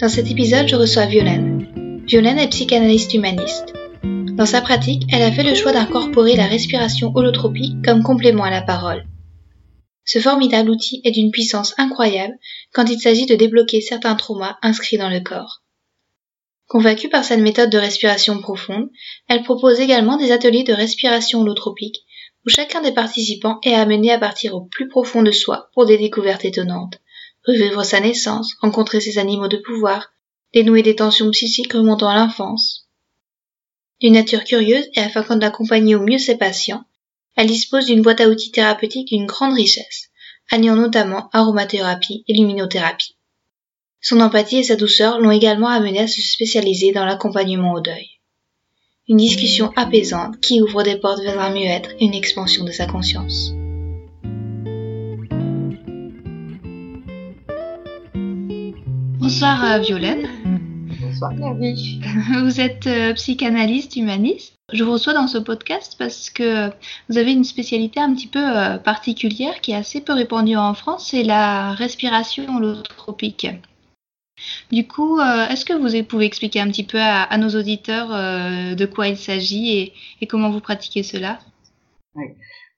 Dans cet épisode, je reçois Violaine. Violaine est psychanalyste humaniste. Dans sa pratique, elle a fait le choix d'incorporer la respiration holotropique comme complément à la parole. Ce formidable outil est d'une puissance incroyable quand il s'agit de débloquer certains traumas inscrits dans le corps. Convaincue par cette méthode de respiration profonde, elle propose également des ateliers de respiration holotropique où chacun des participants est amené à partir au plus profond de soi pour des découvertes étonnantes revivre sa naissance, rencontrer ses animaux de pouvoir, dénouer des tensions psychiques remontant à l'enfance. D'une nature curieuse et afin d'accompagner au mieux ses patients, elle dispose d'une boîte à outils thérapeutique d'une grande richesse, alliant notamment aromathérapie et luminothérapie. Son empathie et sa douceur l'ont également amené à se spécialiser dans l'accompagnement au deuil. Une discussion apaisante qui ouvre des portes vers un mieux-être une expansion de sa conscience. Bonsoir euh, Violaine. Bonsoir Claudie. Vous êtes euh, psychanalyste humaniste. Je vous reçois dans ce podcast parce que vous avez une spécialité un petit peu euh, particulière qui est assez peu répandue en France, c'est la respiration holotropique. Du coup, est-ce que vous pouvez expliquer un petit peu à, nos auditeurs de quoi il s'agit et, comment vous pratiquez cela? Oui.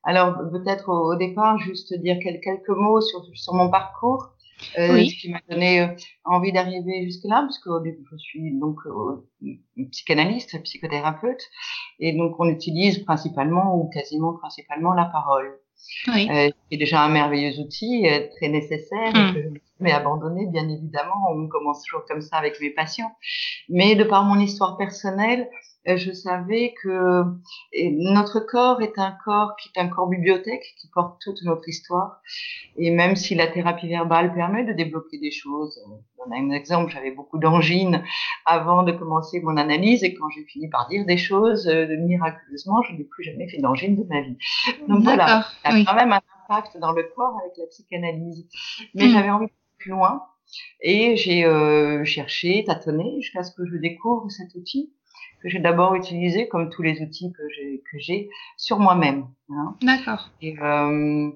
Alors peut-être au, départ, juste dire quelques mots sur, sur mon parcours. Euh, ce qui m'a donné euh, envie d'arriver jusque-là, parce que je suis donc euh, psychanalyste, psychothérapeute, et donc on utilise principalement ou quasiment principalement la parole. Oui. Euh, c'est déjà un merveilleux outil, euh, très nécessaire, mm. que je m'ai abandonné, bien évidemment. On commence toujours comme ça avec mes patients. Mais de par mon histoire personnelle, je savais que notre corps est un corps qui est un corps bibliothèque qui porte toute notre histoire. Et même si la thérapie verbale permet de débloquer des choses, on a un exemple, j'avais beaucoup d'angines avant de commencer mon analyse et quand j'ai fini par dire des choses, miraculeusement, je n'ai plus jamais fait d'angine de ma vie. Donc voilà, il y a quand même un impact dans le corps avec la psychanalyse. Mais hmm. j'avais envie de plus loin et j'ai euh, cherché, tâtonné jusqu'à ce que je découvre cet outil que j'ai d'abord utilisé comme tous les outils que j'ai que j'ai sur moi-même. Hein. D'accord. Et, euh,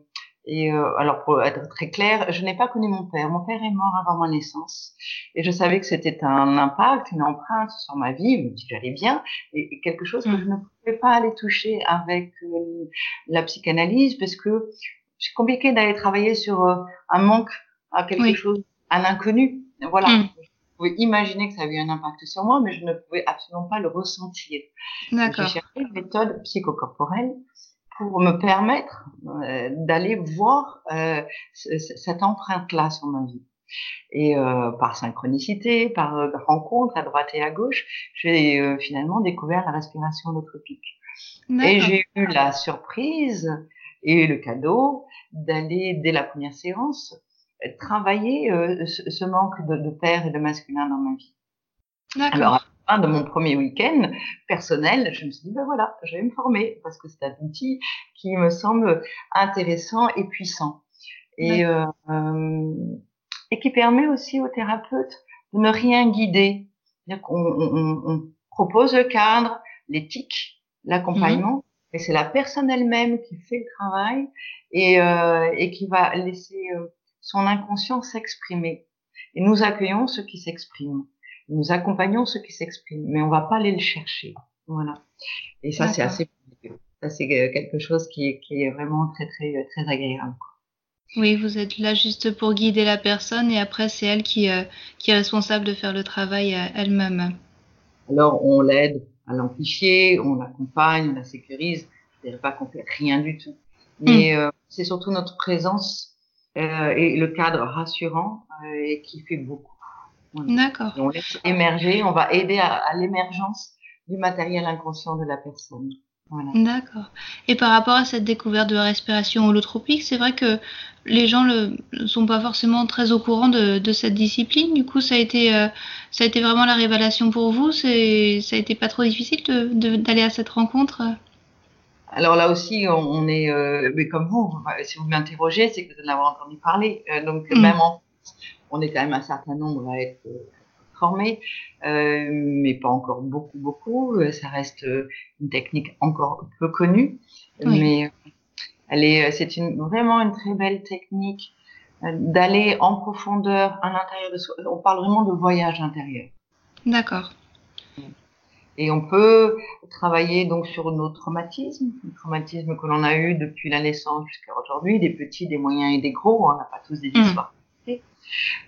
et euh, alors pour être très clair, je n'ai pas connu mon père. Mon père est mort avant ma naissance et je savais que c'était un impact, une empreinte sur ma vie, même si j'allais bien, et, quelque chose que mm. je ne pouvais pas aller toucher avec euh, la psychanalyse parce que c'est compliqué d'aller travailler sur euh, un manque à quelque chose, un inconnu. Voilà. Mm. Pouvais imaginer que ça avait un impact sur moi, mais je ne pouvais absolument pas le ressentir. D'accord. J'ai cherché une méthode psychocorporelle pour me permettre euh, d'aller voir euh, cette empreinte-là sur ma vie. Et euh, par synchronicité, par rencontre à droite et à gauche, j'ai finalement découvert la respiration holotropique. Et j'ai eu la surprise et le cadeau d'aller dès la première séance travailler ce, ce, manque de, de père et de masculin dans ma vie. Alors, fin de mon premier week-end personnel, je me suis dit, ben voilà, je vais me former parce que c'est un outil qui me semble intéressant et puissant. Et, euh, et qui permet aussi aux thérapeutes de ne rien guider. C'est-à-dire qu'on on, on propose le cadre, l'éthique, l'accompagnement, mmh. mais c'est la personne elle-même qui fait le travail et, euh, et qui va laisser euh, son inconscient s'exprimer. Et nous accueillons ceux qui s'expriment nous accompagnons ceux qui s'expriment, mais on va pas aller le chercher. Voilà. Et ça, c'est assez, ça c'est quelque chose qui est, qui est vraiment très, très, très agréable. Oui, vous êtes là juste pour guider la personne et après c'est elle qui, euh, qui est responsable de faire le travail elle-même. Alors on l'aide à l'amplifier, on l'accompagne, on la sécurise. Je dirais pas qu'on fait rien du tout, mais hmm. euh, c'est surtout notre présence euh, et le cadre rassurant euh, qui fait beaucoup. D'accord. On laisse émerger, on va aider à, l'émergence du matériel inconscient de la personne. D'accord. Et par rapport à cette découverte de la respiration holotropique, c'est vrai que les gens ne sont pas forcément très au courant de, cette discipline. Du coup, ça a été, euh, ça a été vraiment la révélation pour vous. Ça a été pas trop difficile d'aller à cette rencontre? Alors là aussi, on, est, euh, mais comme vous, si vous m'interrogez, c'est que vous en avez entendu parler. Euh, donc mm. même en on est quand même un certain nombre à être formés, euh, mais pas encore beaucoup, beaucoup. Ça reste une technique encore peu connue, mais elle est, c'est une, vraiment une très belle technique d'aller en profondeur à l'intérieur de soi. On parle vraiment de voyage intérieur. D'accord. Et on peut travailler donc sur nos traumatismes, les traumatismes que l'on a eu depuis la naissance jusqu'à aujourd'hui, des petits, des moyens et des gros. On n'a pas tous des mm. histoires.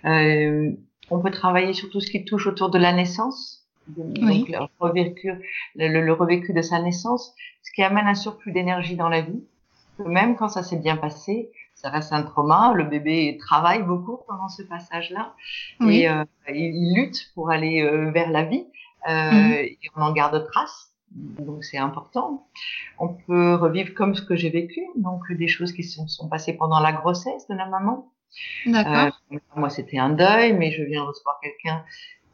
Euh, on peut travailler sur tout ce qui touche autour de la naissance, donc le, revécu, le, revécu de sa naissance, ce qui amène un surplus d'énergie dans la vie. Même quand ça s'est bien passé, ça reste un trauma. Le bébé travaille beaucoup pendant ce passage-là et euh, il, lutte pour aller euh, vers la vie. Euh, mhm. et on en garde trace. Donc c'est important. On peut revivre comme ce que j'ai vécu, donc des choses qui sont, sont passées pendant la grossesse de la maman. D'accord. Euh, moi c'était un deuil, mais je viens recevoir quelqu'un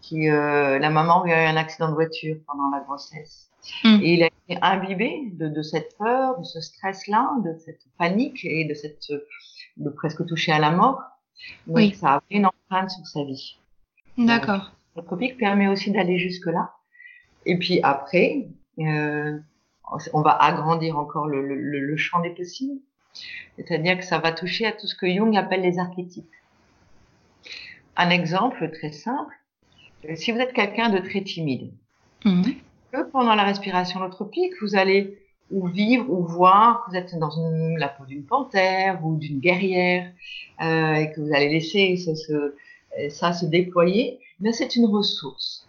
qui, euh, la maman a eu un accident de voiture pendant la grossesse. Mhm. Et il a été imbibé de, de cette peur, de ce stress-là, de cette panique et de cette de presque toucher à la mort. Donc oui. ça a fait une empreinte sur sa vie. D'accord. Le tropique permet aussi d'aller jusque-là. Et puis après, euh, on va agrandir encore le, le, le champ des possibles. C'est-à-dire que ça va toucher à tout ce que Jung appelle les archétypes. Un exemple très simple, euh, si vous êtes quelqu'un de très timide, mmh. que pendant la respiration holotropique, vous allez ou vivre ou voir que vous êtes dans une, la peau d'une panthère ou d'une guerrière euh, et que vous allez laisser ce, ce, ça se déployer, mais c'est une ressource.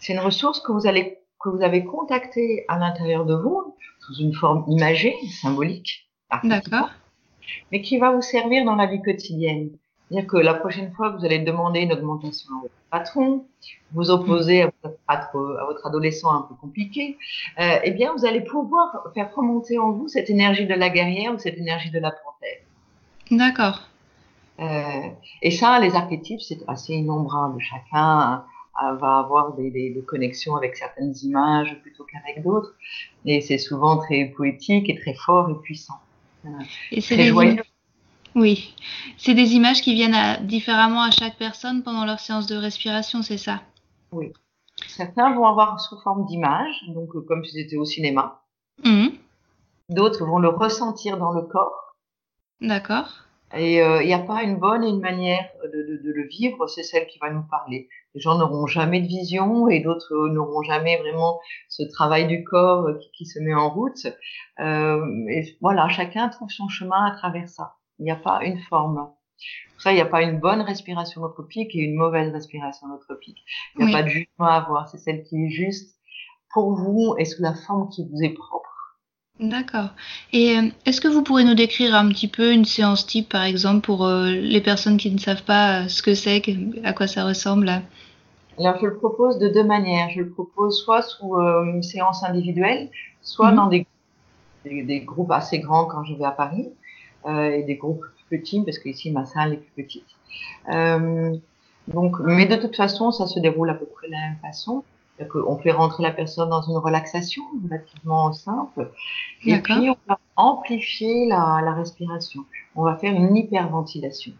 C'est une ressource que vous allez que vous avez contactée à l'intérieur de vous sous une forme imagée, symbolique, d'accord, mais qui va vous servir dans la vie quotidienne. C'est-à-dire que la prochaine fois que vous allez demander une augmentation à votre patron, vous opposer à votre, à votre adolescent un peu compliqué, euh, eh bien, vous allez pouvoir faire remonter en vous cette énergie de la guerrière ou cette énergie de la panthère. D'accord. Euh, et ça, les archétypes, c'est assez innombrable. Chacun va avoir des, des, connexions avec certaines images plutôt qu'avec d'autres. Et c'est souvent très poétique et très fort et puissant. Et c'est des joyeux. Oui, c'est des images qui viennent à, différemment à chaque personne pendant leur séance de respiration, c'est ça? Oui. Certains vont avoir sous forme d'images, donc euh, comme si c'était au cinéma. Mmh. D'autres vont le ressentir dans le corps. D'accord. Et il euh, n'y a pas une bonne et une manière de, de, le vivre, c'est celle qui va nous parler. Les gens n'auront jamais de vision et d'autres euh, n'auront jamais vraiment ce travail du corps qui, qui se met en route. Euh, et voilà, chacun trouve son chemin à travers ça. Il n'y a pas une forme. Pour ça, il n'y a pas une bonne respiration holotropique et une mauvaise respiration holotropique. Il n'y a pas de jugement à avoir. C'est celle qui est juste pour vous et sous la forme qui vous est propre. D'accord. Et euh, est-ce que vous pourrez nous décrire un petit peu une séance type, par exemple, pour euh, les personnes qui ne savent pas euh, ce que c'est, à quoi ça ressemble Alors, je le propose de deux manières. Je le propose soit sous une séance individuelle, soit mhm. dans des, des, groupes assez grands quand je vais à Paris, et des groupes plus petits, parce qu'ici, ma salle est plus petite. donc, mais de toute façon, ça se déroule à peu près de la même façon. On fait rentrer la personne dans une relaxation relativement simple. Et puis, on va amplifier la, la, respiration. On va faire une hyperventilation.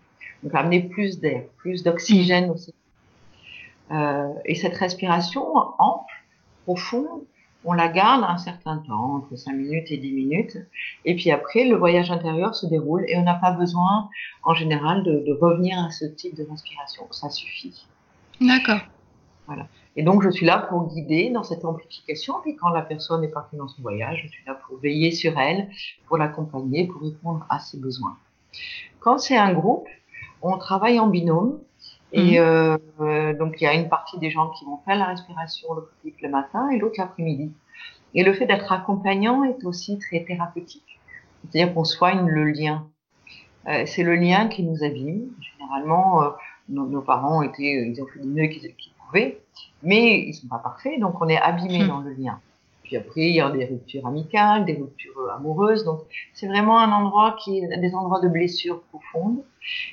Donc, amener plus d'air, plus d'oxygène aussi. Euh, et cette respiration ample, profonde, on la garde un certain temps, entre 5 minutes et 10 minutes. Et puis après, le voyage intérieur se déroule et on n'a pas besoin, en général, de, de revenir à ce type de respiration. Ça suffit. D'accord. Voilà. Et donc, je suis là pour guider dans cette amplification. Et quand la personne est partie dans son voyage, je suis là pour veiller sur elle, pour l'accompagner, pour répondre à ses besoins. Quand c'est un groupe, on travaille en binôme. Et mhm. euh, donc, il y a une partie des gens qui vont faire la respiration le matin et l'autre l'après-midi. Et le fait d'être accompagnant est aussi très thérapeutique. C'est-à-dire qu'on soigne le lien. Euh, c'est le lien qui nous abîme. Généralement, euh, nos, nos, parents étaient, ils ont fait du mieux qu'ils mais ils sont pas parfaits, donc on est abîmé hmm. dans le lien. Puis puis après, il y a des ruptures amicales, des ruptures amoureuses. Donc, c'est vraiment un endroit qui est des endroits de blessures profondes.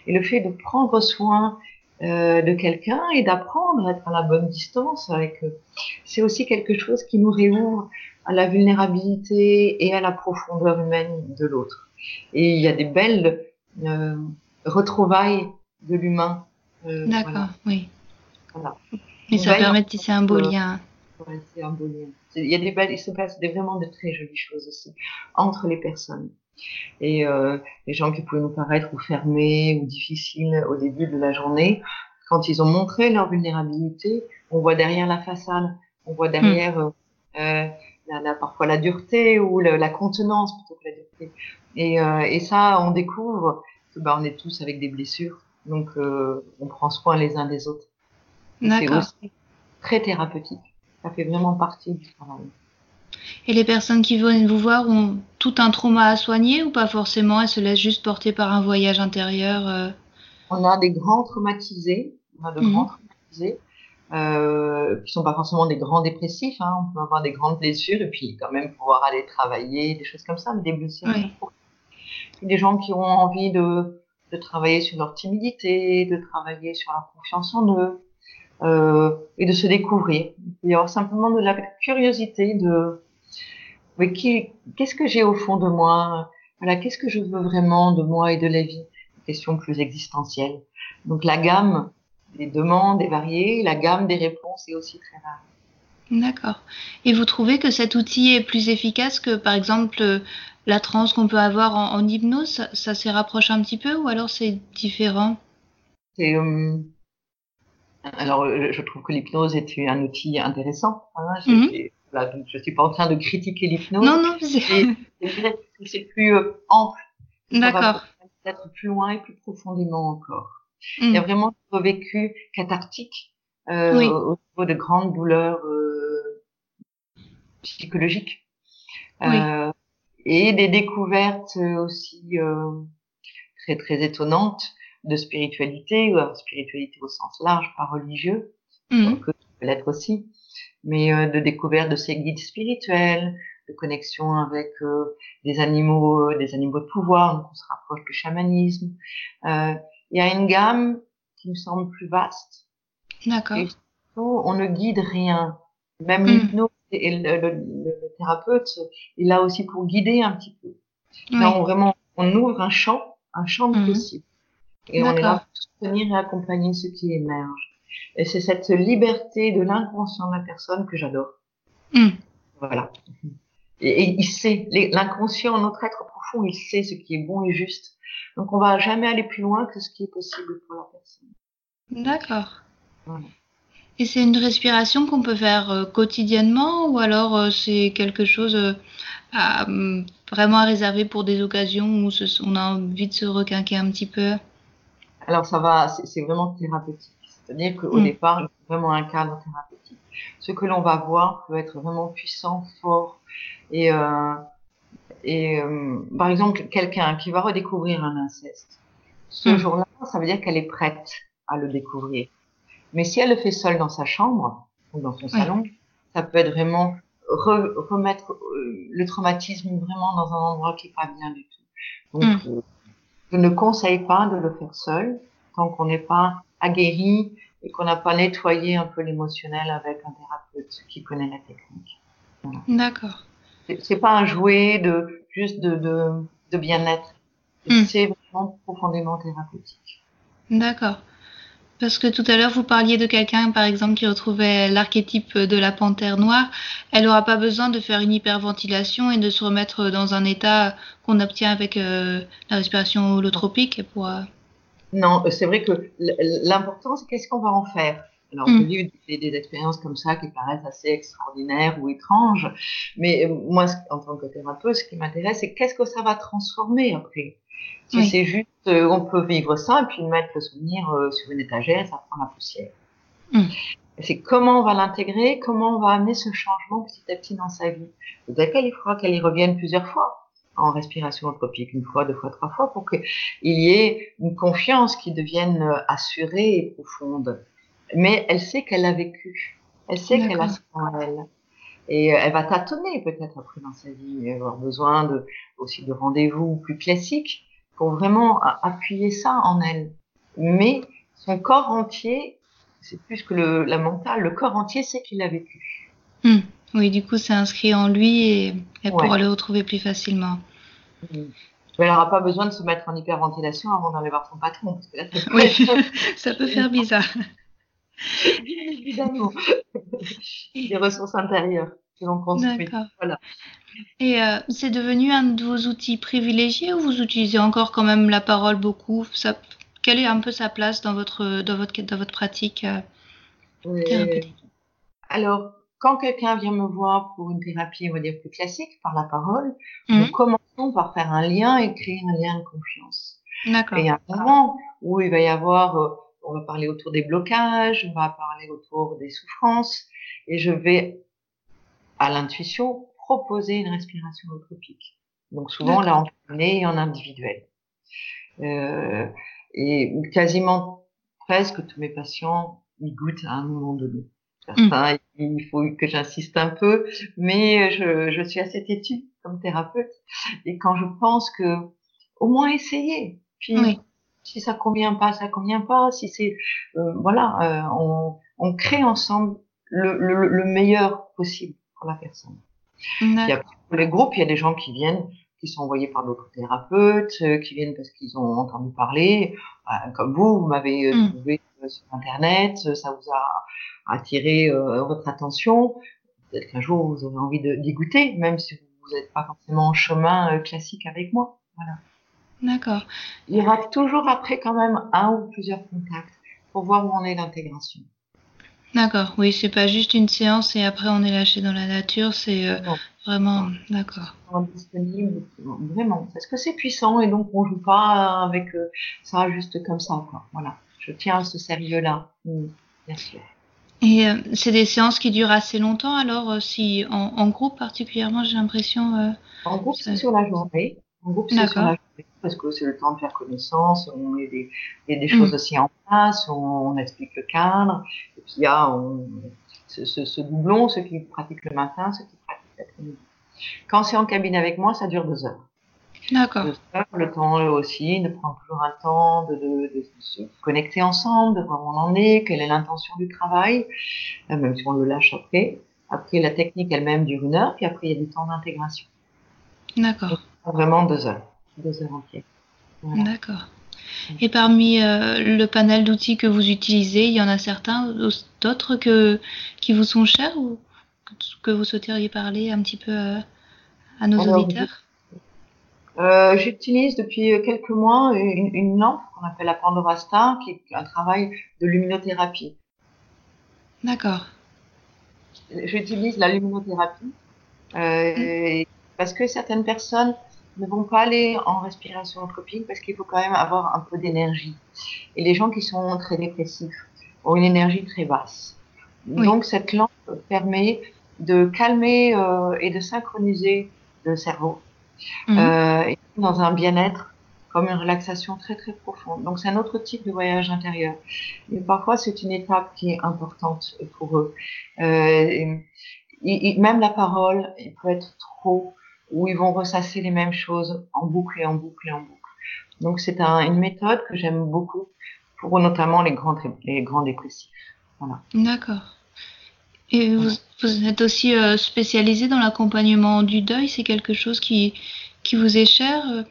Et le fait de prendre soin euh, de quelqu'un et d'apprendre à être à la bonne distance avec eux, c'est aussi quelque chose qui nous réouvre à la vulnérabilité et à la profondeur humaine de l'autre. Et il y a des belles euh, retrouvailles de l'humain. Euh, D'accord, oui. Voilà. Et ça permet de tisser un beau lien. Ouais, c'est un beau lien. Il y a des belles, il se passe des, vraiment de très jolies choses aussi entre les personnes. Et euh, les gens qui pouvaient nous paraître ou fermés ou difficiles au début de la journée, quand ils ont montré leur vulnérabilité, on voit derrière la façade, on voit derrière mm. euh, la, parfois la dureté ou la contenance plutôt que la dureté. Et, euh, et ça, on découvre que bah, on est tous avec des blessures, donc euh, on prend soin les uns des autres. C'est aussi très thérapeutique. Ça fait vraiment partie du travail. Et les personnes qui viennent vous voir ont tout un trauma à soigner ou pas forcément? Elles se laissent juste porter par un voyage intérieur euh? On a des grands traumatisés, on a de grands mhm. traumatisés, euh, qui sont pas forcément des grands dépressifs. Hein. On peut avoir des grandes blessures et puis quand même pouvoir aller travailler, des choses comme ça, mais des blessures. Oui. Des gens qui ont envie de, de travailler sur leur timidité, de travailler sur la confiance en eux, euh, et de se découvrir. Il y avoir simplement de la curiosité de mais qu'est-ce que j'ai au fond de moi? Voilà, qu'est-ce que je veux vraiment de moi et de la vie? Une question plus existentielle. Donc la gamme des demandes est variée, la gamme des réponses est aussi très variée. D'accord. Et vous trouvez que cet outil est plus efficace que, par exemple, la transe qu'on peut avoir en, hypnose? Ça, s'y rapproche un petit peu ou alors c'est différent? C'est euh, alors, je trouve que l'hypnose est un outil intéressant. Hein. Mhm. je ne suis pas en train de critiquer l'hypnose. Non, non, c'est plus euh, ample. D'accord. Peut-être plus loin et plus profondément encore. Il y a mhm. vraiment un vécu cathartique euh, au niveau de grandes douleurs euh, psychologiques. Euh, et des découvertes aussi euh, très très étonnantes de spiritualité, ou spiritualité au sens large, pas religieux, mmh. que peut l'être aussi, mais euh, de découverte de ces guides spirituels, de connexion avec euh, des animaux, euh, des animaux de pouvoir, donc on se rapproche du chamanisme. Euh, il y a une gamme qui me semble plus vaste. D'accord. On ne guide rien. Même mmh. l'hypnose et le, le, le, thérapeute, il là aussi pour guider un petit peu. Là, on vraiment, on ouvre un champ, un champ de mmh. possible. Et on est là pour soutenir et accompagner ceux qui émergent. Et c'est cette liberté de l'inconscient de la personne que j'adore. Mm. Voilà. Et, il sait, l'inconscient, notre être profond, il sait ce qui est bon et juste. Donc on va jamais aller plus loin que ce qui est possible pour la personne. D'accord. Et c'est une respiration qu'on peut faire euh, quotidiennement ou alors euh, c'est quelque chose euh, à, vraiment à réserver pour des occasions où on a envie de se requinquer un petit peu? Alors ça va, c'est vraiment thérapeutique. C'est-à-dire qu'au mm. départ, il faut vraiment un cadre thérapeutique. Ce que l'on va voir peut être vraiment puissant, fort. Et, euh, et euh, par exemple, quelqu'un qui va redécouvrir un inceste, ce mm. jour-là, ça veut dire qu'elle est prête à le découvrir. Mais si elle le fait seule dans sa chambre ou dans son salon, ça peut être vraiment remettre euh, le traumatisme vraiment dans un endroit qui est pas bien du tout. Donc, mm. euh, je ne conseille pas de le faire seul tant qu'on n'est pas aguerri et qu'on n'a pas nettoyé un peu l'émotionnel avec un thérapeute qui connaît la technique. D'accord. C'est pas un jouet de juste de, de, de bien-être. Hmm. C'est vraiment profondément thérapeutique. D'accord. Parce que tout à l'heure, vous parliez de quelqu'un, par exemple, qui retrouvait l'archétype de la panthère noire. Elle n'aura pas besoin de faire une hyperventilation et de se remettre dans un état qu'on obtient avec euh, la respiration holotropique. Pour, euh, Non, c'est vrai que l'important, c'est qu'est-ce qu'on va en faire? Alors, mm. j'ai eu des, des, expériences comme ça qui paraissent assez extraordinaires ou étranges, mais euh, moi, en tant que thérapeute, ce qui m'intéresse, c'est qu'est-ce que ça va transformer après? Si c'est juste, euh, on peut vivre ça et puis mettre le souvenir euh, sur une étagère, ça prend la poussière. Mm. C'est comment on va l'intégrer, comment on va amener ce changement petit à petit dans sa vie? Peut-être qu'il faudra qu'elle y revienne plusieurs fois en respiration anthropique, une fois, deux fois, trois fois, pour qu'il y ait une confiance qui devienne assurée et profonde. Mais elle sait qu'elle a vécu, elle sait qu'elle a ça en elle. Et elle va tâtonner peut-être après dans sa vie, elle va avoir besoin de, aussi de rendez-vous plus classiques pour vraiment appuyer ça en elle. Mais son corps entier, c'est plus que le, la mentale, le corps entier sait qu'il l'a vécu. Hmm. Oui, du coup, c'est inscrit en lui et elle pourra le retrouver plus facilement. Hmm. Mais elle n'aura pas besoin de se mettre en hyperventilation avant d'aller voir son patron. oui, ça peut faire bizarre. Bien évidemment. Les ressources intérieures que l'on construit. Voilà. Et euh, c'est devenu un de vos outils privilégiés ou vous utilisez encore quand même la parole beaucoup? Ça, Quelle est un peu sa place dans votre, dans votre, dans votre pratique euh, thérapeutique? Alors, quand quelqu'un vient me voir pour une thérapie, on va dire plus classique, par la parole, nous mmh. commençons par faire un lien et créer un lien de confiance. D'accord. Et il y a un moment où il va y avoir, euh, on va parler autour des blocages, on va parler autour des souffrances, et je vais, à l'intuition, proposer une respiration holotropique. Donc souvent, là, on est en individuel. Euh, et quasiment presque tous mes patients y goûtent à un moment donné. Certains, il faut que j'insiste un peu, mais je, je suis assez têtue comme thérapeute. Et quand je pense que, au moins essayer. Puis, si ça convient pas, ça convient pas. Si c'est, euh, voilà, euh, on, on, crée ensemble le, le, le, meilleur possible pour la personne. Il y a, pour les groupes, il y a des gens qui viennent, qui sont envoyés par d'autres thérapeutes, euh, qui viennent parce qu'ils ont entendu parler. comme vous, vous m'avez mm. trouvé sur Internet, ça vous a attirer euh, votre attention. Peut-être qu'un jour vous aurez envie d'y goûter, même si vous n'êtes pas forcément en chemin euh, classique avec moi. Voilà. D'accord. Il y aura toujours après quand même un ou plusieurs contacts pour voir où en est l'intégration. D'accord, oui, c'est pas juste une séance et après on est lâché dans la nature, c'est euh, vraiment d'accord. Disponible, vraiment, parce que c'est puissant et donc on joue pas avec ça juste comme ça, quoi. Voilà, je tiens à ce sérieux-là, bien sûr. Et euh, c'est des séances qui durent assez longtemps, alors euh, si en, en, groupe particulièrement, j'ai l'impression. Euh, en groupe, c'est sur la journée. En groupe, c'est sur la journée parce que c'est le temps de faire connaissance. On met des, il y a des choses mm. aussi en place. On, on, explique le cadre. Et puis il y a on, ce, ce, ce, doublon, ceux qui pratiquent le matin, ceux qui pratiquent l'après-midi. Quand c'est en cabine avec moi, ça dure deux heures. D'accord. Le temps aussi de prendre toujours un temps de, de, de, se connecter ensemble, de voir où on en est, quelle est l'intention du travail, euh, même si on le lâche après. Après, la technique elle-même dure une heure, puis après, il y a du temps d'intégration. D'accord. Vraiment deux heures. Deux heures entières. Voilà. D'accord. Et parmi euh, le panel d'outils que vous utilisez, il y en a certains, d'autres que qui vous sont chers ou que vous souhaiteriez parler un petit peu euh, à nos auditeurs? euh, J'utilise depuis quelques mois une, une lampe qu'on appelle la Pandora Star, qui est un travail de luminothérapie. D'accord. J'utilise la luminothérapie mmh. parce que certaines personnes ne vont pas aller en respiration anthropique parce qu'il faut quand même avoir un peu d'énergie. Et les gens qui sont très dépressifs ont une énergie très basse. Oui. Donc cette lampe permet de calmer euh, et de synchroniser le cerveau mmh. euh, dans un bien-être comme une relaxation très très profonde. Donc c'est un autre type de voyage intérieur. Et parfois c'est une étape qui est importante pour eux. Euh, et, et même la parole, il peut être trop, où ils vont ressasser les mêmes choses en boucle et en boucle et en boucle. Donc c'est un, une méthode que j'aime beaucoup pour notamment les grands, les grands dépressifs. Voilà. D'accord. Et vous, vous êtes aussi euh, spécialisé dans l'accompagnement du deuil, c'est quelque chose qui, qui vous est cher euh,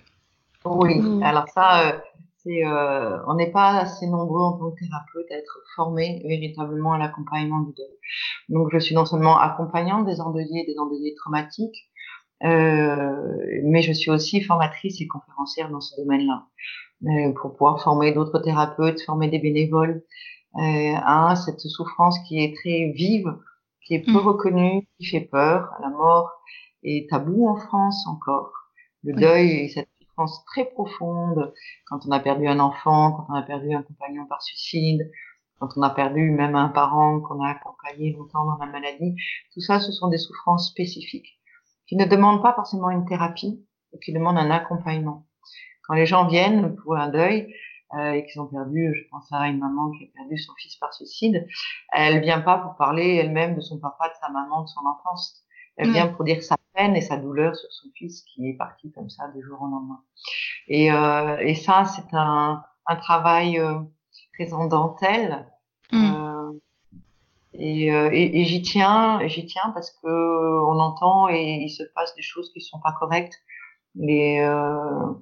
Oui, vous... alors ça, euh, c'est, euh, on n'est pas assez nombreux en tant que thérapeute à être formés véritablement à l'accompagnement du deuil. Donc je suis non seulement accompagnante des endeuillés et des endeuillés traumatiques, mais je suis aussi formatrice et conférencière dans ce domaine-là, euh, pour pouvoir former d'autres thérapeutes, former des bénévoles euh, à cette souffrance qui est très vive qui est peu mmh. reconnu, qui fait peur. La mort est tabou en France encore. Le oui. deuil est cette souffrance très profonde quand on a perdu un enfant, quand on a perdu un compagnon par suicide, quand on a perdu même un parent qu'on a accompagné longtemps dans la maladie. Tout ça, ce sont des souffrances spécifiques qui ne demandent pas forcément une thérapie, mais qui demandent un accompagnement. Quand les gens viennent pour un deuil, euh, et qu'ils ont perdu, je pense à une maman qui a perdu son fils par suicide, elle vient pas pour parler elle-même de son papa, de sa maman, de son enfance. Elle vient pour dire sa peine et sa douleur sur son fils qui est parti comme ça du jour au lendemain. Et, euh, et ça, c'est un, un travail euh, très en dentelle. Mm. Euh, et, euh, et, et j'y tiens, j'y tiens parce que on entend et il se passe des choses qui sont pas correctes. Les, euh,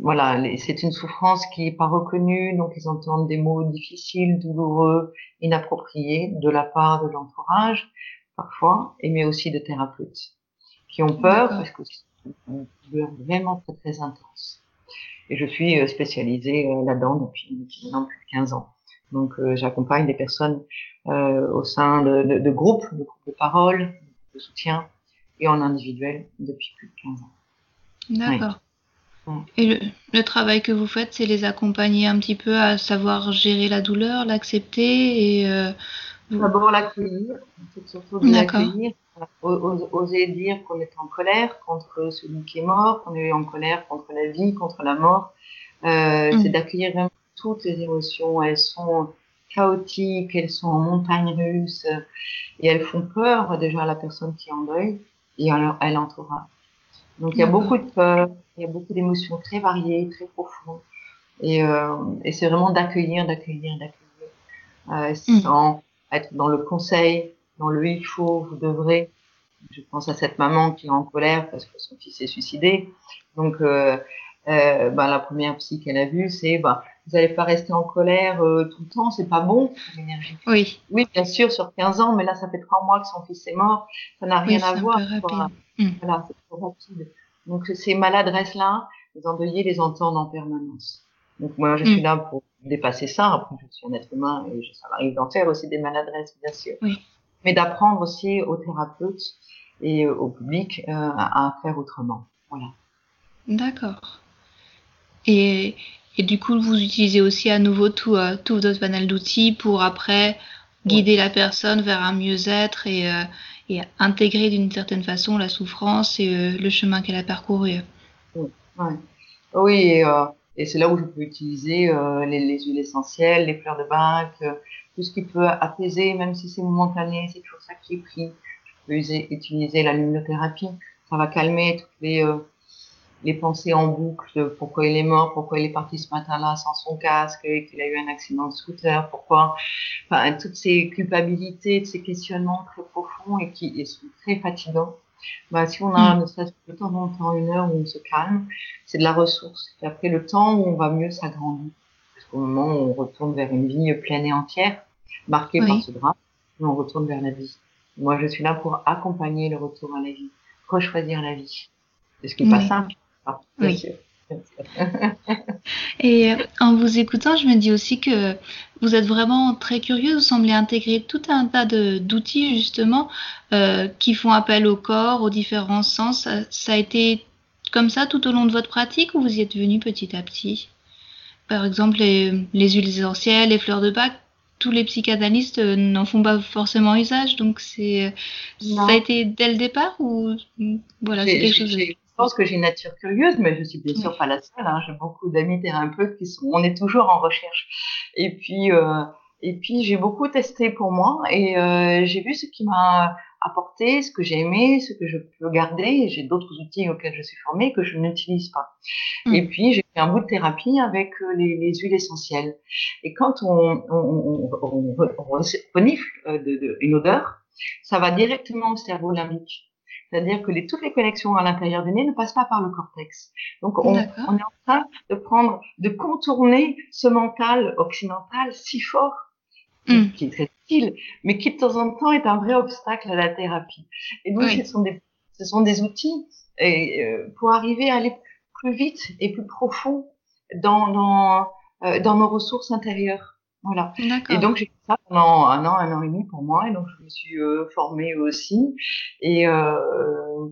voilà, c'est une souffrance qui est pas reconnue, donc ils entendent des mots difficiles, douloureux, inappropriés de la part de l'entourage parfois, et mais aussi de thérapeutes qui ont peur parce que c'est une douleur vraiment très très intense. Et je suis euh, spécialisée euh, là-dedans depuis, maintenant plus de 15 ans. Donc euh, j'accompagne des personnes euh, au sein de, de, de, groupes, de groupes de parole, de soutien, et en individuel depuis plus de 15 ans. D'accord. Et le, le, travail que vous faites, c'est les accompagner un petit peu à savoir gérer la douleur, l'accepter et euh, D'abord l'accueillir, c'est surtout de l'accueillir, oser dire qu'on est en colère contre celui qui est mort, qu'on est en colère contre la vie, contre la mort. Euh, mmh. C'est d'accueillir toutes les émotions. Elles sont chaotiques, elles sont en montagne russe et elles font peur déjà à la personne qui est en deuil et à, à l'entourage. Donc il y a beaucoup de peur, il y a beaucoup d'émotions très variées, très profondes. Et, euh, et c'est vraiment d'accueillir, d'accueillir, d'accueillir, euh, sans être dans le conseil, dans le il faut, vous devrez. Je pense à cette maman qui est en colère parce que son fils est suicidé. Donc, euh, bah, la première psy qu'elle a vue, c'est bah, vous n'allez pas rester en colère euh, tout le temps, c'est pas bon l'énergie. Oui. Oui, bien sûr, sur 15 ans, mais là, ça fait trois mois que son fils est mort, ça n'a rien oui, à voir. Mmh. Voilà, c'est trop rapide. Donc, ces maladresses-là, les endeuillés les entendent en permanence. Donc, moi, je mmh. suis là pour dépasser ça. Après, je suis un être humain et ça m'arrive d'en faire aussi des maladresses, bien sûr. Oui. Mais d'apprendre aussi aux thérapeutes et au public euh, à, à, faire autrement. Voilà. D'accord. Et, et, du coup, vous utilisez aussi à nouveau tout, euh, tout votre panel d'outils pour après guider ouais. la personne vers un mieux-être et, euh, et intégrer d'une certaine façon la souffrance et euh, le chemin qu'elle a parcouru. Oui, ouais. oui et, et c'est là où je peux utiliser euh, les, les, huiles essentielles, les fleurs de bac, euh, tout ce qui peut apaiser, même si c'est momentané, c'est toujours ça qui est pris. Je peux user, utiliser la luminothérapie, ça va calmer toutes les, euh, les pensées en boucle, pourquoi il est mort, pourquoi il est parti ce matin-là sans son casque, qu'il a eu un accident de scooter, pourquoi, enfin, toutes ces culpabilités, ces questionnements très profonds et qui et sont très fatigants bah, si on a mmh. ne serait-ce que de temps en temps une heure où on se calme, c'est de la ressource. Et après, le temps où on va mieux s'agrandir. Parce qu'au moment où on retourne vers une vie pleine et entière, marquée oui. par ce drame, on retourne vers la vie. Moi, je suis là pour accompagner le retour à la vie, rechoisir la vie. C'est ce qui n'est oui. pas simple. Ah, oui. Sûr. Et euh, en vous écoutant, je me dis aussi que vous êtes vraiment très curieux, vous semblez intégrer tout un tas d'outils justement euh, qui font appel au corps, aux différents sens. Ça, ça, a été comme ça tout au long de votre pratique ou vous y êtes venu petit à petit? Par exemple, les, les, huiles essentielles, les fleurs de bac, tous les psychanalystes euh, n'en font pas forcément usage, donc c'est ça a été dès le départ ou voilà c'est quelque chose. Je pense que j'ai une nature curieuse, mais je suis bien sûr oui. pas la seule. Hein. J'ai beaucoup d'amis thérapeutes qui sont. On est toujours en recherche. Et puis, euh, et puis j'ai beaucoup testé pour moi et euh, j'ai vu ce qui m'a apporté, ce que j'ai aimé, ce que je peux garder. J'ai d'autres outils auxquels je suis formée que je n'utilise pas. Mmh. Et puis j'ai fait un bout de thérapie avec euh, les, les huiles essentielles. Et quand on, on, on, on renifle euh, de, de, une odeur, ça va directement au cerveau limbique. C'est-à-dire que les, toutes les connexions à l'intérieur du nez ne passent pas par le cortex. Donc, on, on, est en train de prendre, de contourner ce mental occidental si fort, mm. qui est très utile, mais qui de temps en temps est un vrai obstacle à la thérapie. Et donc, oui. ce, sont des, ce sont des outils et, euh, pour arriver à aller plus vite et plus profond dans, dans, euh, dans nos ressources intérieures. Voilà. Et donc j'ai fait ça pendant un an, un an et demi pour moi, et donc je me suis euh, formée aussi. Et euh,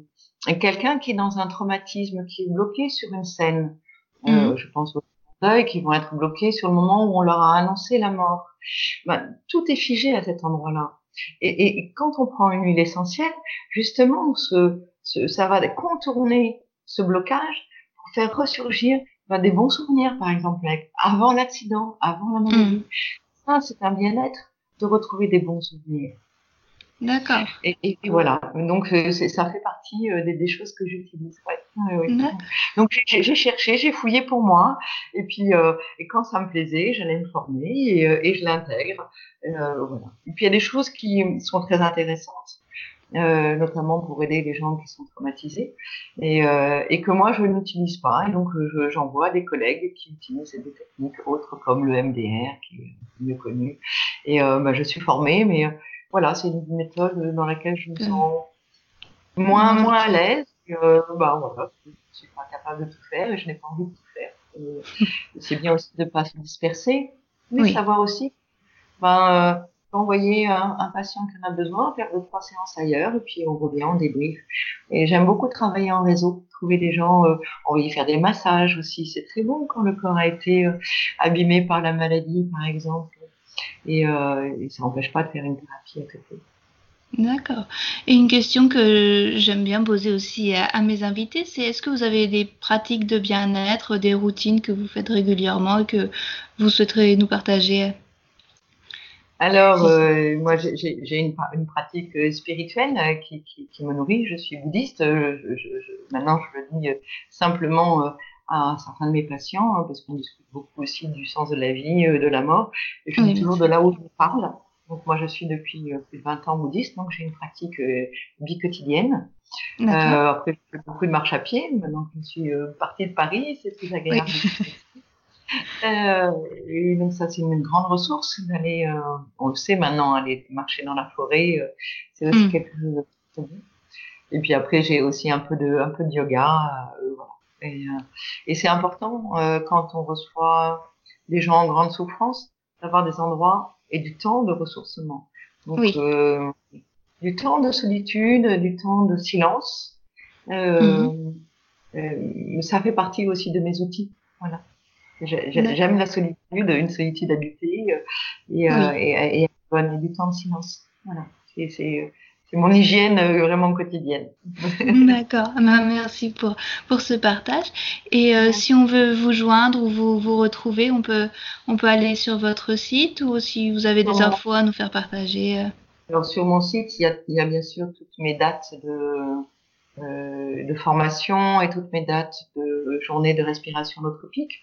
quelqu'un qui est dans un traumatisme, qui est bloqué sur une scène, mmh. euh, je pense aux deuil, qui vont être bloqués sur le moment où on leur a annoncé la mort. Ben, tout est figé à cet endroit-là. Et, et, quand on prend une huile essentielle, justement, ce, ce, ça va contourner ce blocage pour faire ressurgir ben, des bons souvenirs, par exemple, avant l'accident, avant la maladie. Mm. Ça, c'est un bien-être de retrouver des bons souvenirs. D'accord. Et, et, voilà. Donc euh, ça fait partie euh, des, des, choses que j'utilise. Ouais. Donc j'ai cherché, j'ai fouillé pour moi, et puis euh, et quand ça me plaisait, j'allais me former et, euh, et je l'intègre. Euh, voilà. Et puis il y a des choses qui sont très intéressantes. Euh, notamment pour aider les gens qui sont traumatisés, et, et que moi je n'utilise pas. Et donc j'envoie des collègues qui utilisent des techniques autres comme le MDR, qui est mieux connu. Et bah, je suis formée, mais voilà, c'est une méthode dans laquelle je me mm. sens moins, moins à l'aise. Euh, bah voilà, je suis pas capable de tout faire et je n'ai pas envie de tout faire. Euh, c'est bien aussi de pas se disperser, mais savoir aussi, ben, euh, envoyer un, patient qui en a besoin, faire deux trois séances ailleurs et puis on revient, on débrief. Et j'aime beaucoup travailler en réseau, trouver des gens, euh, envoyer faire des massages aussi. C'est très bon quand le corps a été euh, abîmé par la maladie, par exemple et, euh, et ça n'empêche pas de faire une thérapie à côté. D'accord. Et une question que j'aime bien poser aussi à, à mes invités, c'est est-ce que vous avez des pratiques de bien-être, des routines que vous faites régulièrement et que vous souhaiterez nous partager? Alors, euh, moi, j'ai une, une, pratique euh, spirituelle euh, qui, qui, qui, me nourrit. Je suis bouddhiste. Je, je, je, maintenant, je le dis simplement à certains de mes patients, hein, parce qu'on discute beaucoup aussi du sens de la vie, de la mort. Et je dis toujours de là où je vous parle. Donc moi, je suis depuis plus de 20 ans bouddhiste, donc j'ai une pratique bi-quotidienne. Euh, après, je fais beaucoup de marche à pied. Maintenant que je suis partie de Paris, c'est plus agréable. Oui. euh, et donc ça, c'est une grande ressource d'aller, on le sait maintenant, aller marcher dans la forêt, c'est aussi mm. quelque chose de bien. Et puis après, j'ai aussi un peu de, un peu de yoga. voilà. Et, euh, et c'est important euh, quand on reçoit des gens en grande souffrance d'avoir des endroits et du temps de ressourcement. Donc, oui. euh, du temps de solitude, du temps de silence. Euh, euh, ça fait partie aussi de mes outils. Voilà. J'aime la solitude, une solitude habitée euh, et, oui. et, et, et, du temps de silence. Voilà. C'est mon hygiène euh, vraiment quotidienne. D'accord, bah, merci pour, pour ce partage. Et euh, si on veut vous joindre ou vous, vous retrouver, on peut, on peut aller sur votre site ou si vous avez des infos à nous faire partager. Euh. Alors sur mon site, il y a, il y a bien sûr toutes mes dates de, euh, de formation et toutes mes dates de journée de respiration holotropique.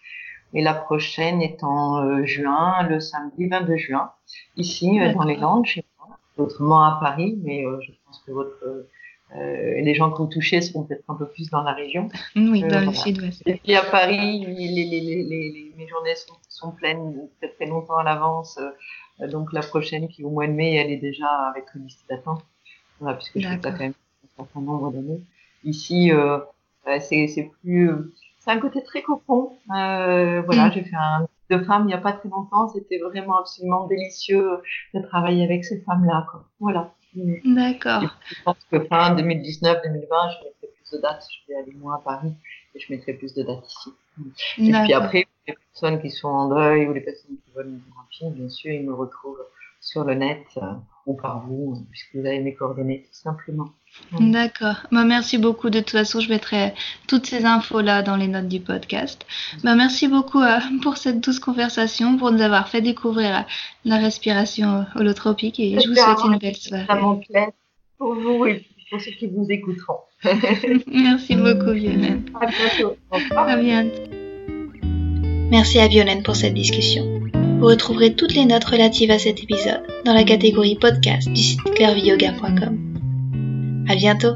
Et la prochaine est en euh, juin, le samedi 22 juin, ici dans les Landes, chez autrement à Paris, mais euh, je pense que votre, euh, les gens que vous touchez seront peut-être un peu plus dans la région. Oui, euh, dans le sud-ouest. Et puis à Paris, les, les, les, les mes journées sont, sont pleines peut-être très longtemps à l'avance. donc la prochaine, qui est au mois de mai, elle est déjà avec une liste d'attente, voilà, puisque je fais ça quand même un certain nombre d'années. Ici, euh, c'est plus, c'est un côté très copon. Euh, voilà, j'ai fait un de femmes il n'y a pas très longtemps. C'était vraiment absolument délicieux de travailler avec ces femmes-là. Voilà. D'accord. Je pense que fin 2019-2020, je mettrai plus de dates. Je vais aller moins à Paris et je mettrai plus de dates ici. Et puis après, les personnes qui sont en deuil ou les personnes qui veulent une thérapie, bien sûr, ils me retrouvent sur le net euh, ou par vous, puisque vous avez mes coordonnées, tout simplement. D'accord. Bah, merci beaucoup. De toute façon, je mettrai toutes ces infos-là dans les notes du podcast. Bah, merci beaucoup euh, pour cette douce conversation, pour nous avoir fait découvrir la, la respiration holotropique et je vous souhaite une belle soirée. Ça m'en pour vous et pour ceux qui vous écouteront. merci beaucoup, Violaine. À bientôt. Au revoir. À bientôt. Merci à Violaine pour cette discussion. Vous retrouverez toutes les notes relatives à cet épisode dans la catégorie podcast du site clairviyoga.com. À bientôt!